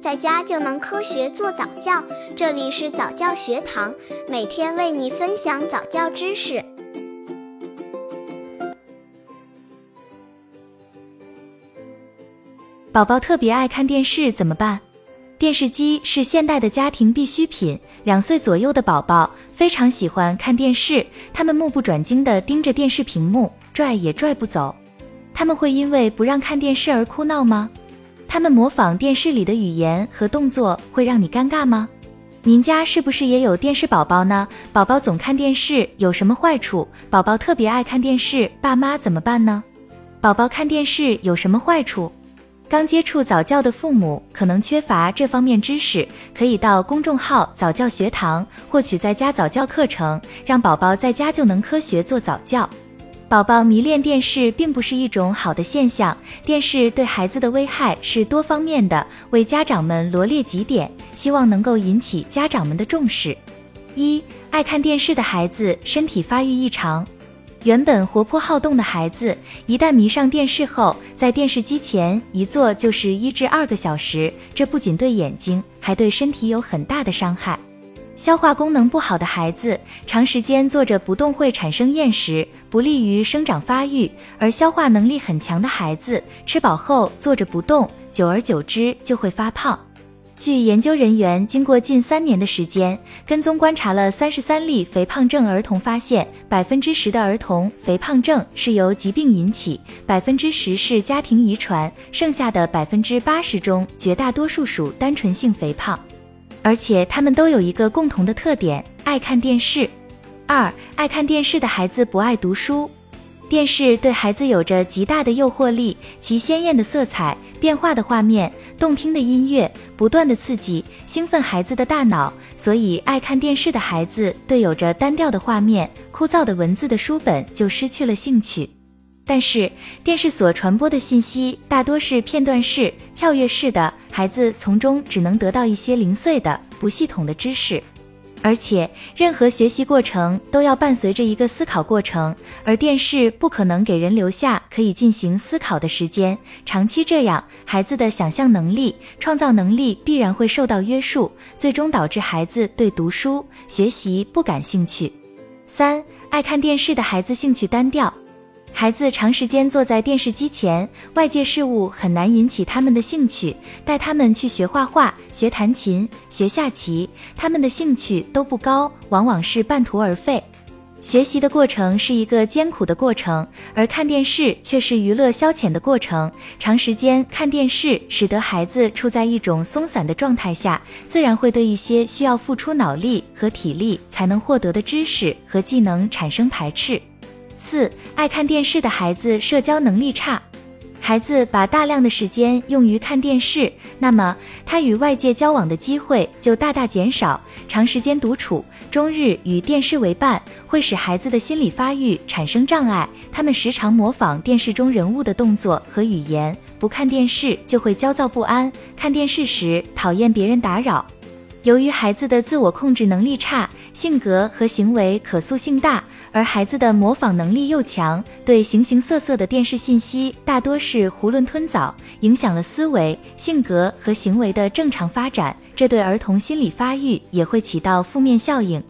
在家就能科学做早教。这里是早教学堂，每天为你分享早教知识。宝宝特别爱看电视怎么办？电视机是现代的家庭必需品。两岁左右的宝宝非常喜欢看电视，他们目不转睛地盯着电视屏幕，拽也拽不走。他们会因为不让看电视而哭闹吗？他们模仿电视里的语言和动作会让你尴尬吗？您家是不是也有电视宝宝呢？宝宝总看电视有什么坏处？宝宝特别爱看电视，爸妈怎么办呢？宝宝看电视有什么坏处？刚接触早教的父母可能缺乏这方面知识，可以到公众号早教学堂获取在家早教课程，让宝宝在家就能科学做早教。宝宝迷恋电视并不是一种好的现象，电视对孩子的危害是多方面的，为家长们罗列几点，希望能够引起家长们的重视。一、爱看电视的孩子身体发育异常。原本活泼好动的孩子，一旦迷上电视后，在电视机前一坐就是一至二个小时，这不仅对眼睛，还对身体有很大的伤害。消化功能不好的孩子，长时间坐着不动会产生厌食，不利于生长发育；而消化能力很强的孩子，吃饱后坐着不动，久而久之就会发胖。据研究人员经过近三年的时间跟踪观察了三十三例肥胖症儿童，发现百分之十的儿童肥胖症是由疾病引起，百分之十是家庭遗传，剩下的百分之八十中绝大多数属单纯性肥胖，而且他们都有一个共同的特点：爱看电视。二、爱看电视的孩子不爱读书。电视对孩子有着极大的诱惑力，其鲜艳的色彩、变化的画面、动听的音乐，不断的刺激、兴奋孩子的大脑。所以，爱看电视的孩子对有着单调的画面、枯燥的文字的书本就失去了兴趣。但是，电视所传播的信息大多是片段式、跳跃式的，孩子从中只能得到一些零碎的、不系统的知识。而且，任何学习过程都要伴随着一个思考过程，而电视不可能给人留下可以进行思考的时间。长期这样，孩子的想象能力、创造能力必然会受到约束，最终导致孩子对读书学习不感兴趣。三、爱看电视的孩子兴趣单调。孩子长时间坐在电视机前，外界事物很难引起他们的兴趣。带他们去学画画、学弹琴、学下棋，他们的兴趣都不高，往往是半途而废。学习的过程是一个艰苦的过程，而看电视却是娱乐消遣的过程。长时间看电视，使得孩子处在一种松散的状态下，自然会对一些需要付出脑力和体力才能获得的知识和技能产生排斥。四爱看电视的孩子社交能力差，孩子把大量的时间用于看电视，那么他与外界交往的机会就大大减少。长时间独处，终日与电视为伴，会使孩子的心理发育产生障碍。他们时常模仿电视中人物的动作和语言，不看电视就会焦躁不安，看电视时讨厌别人打扰。由于孩子的自我控制能力差，性格和行为可塑性大，而孩子的模仿能力又强，对形形色色的电视信息大多是囫囵吞枣，影响了思维、性格和行为的正常发展。这对儿童心理发育也会起到负面效应，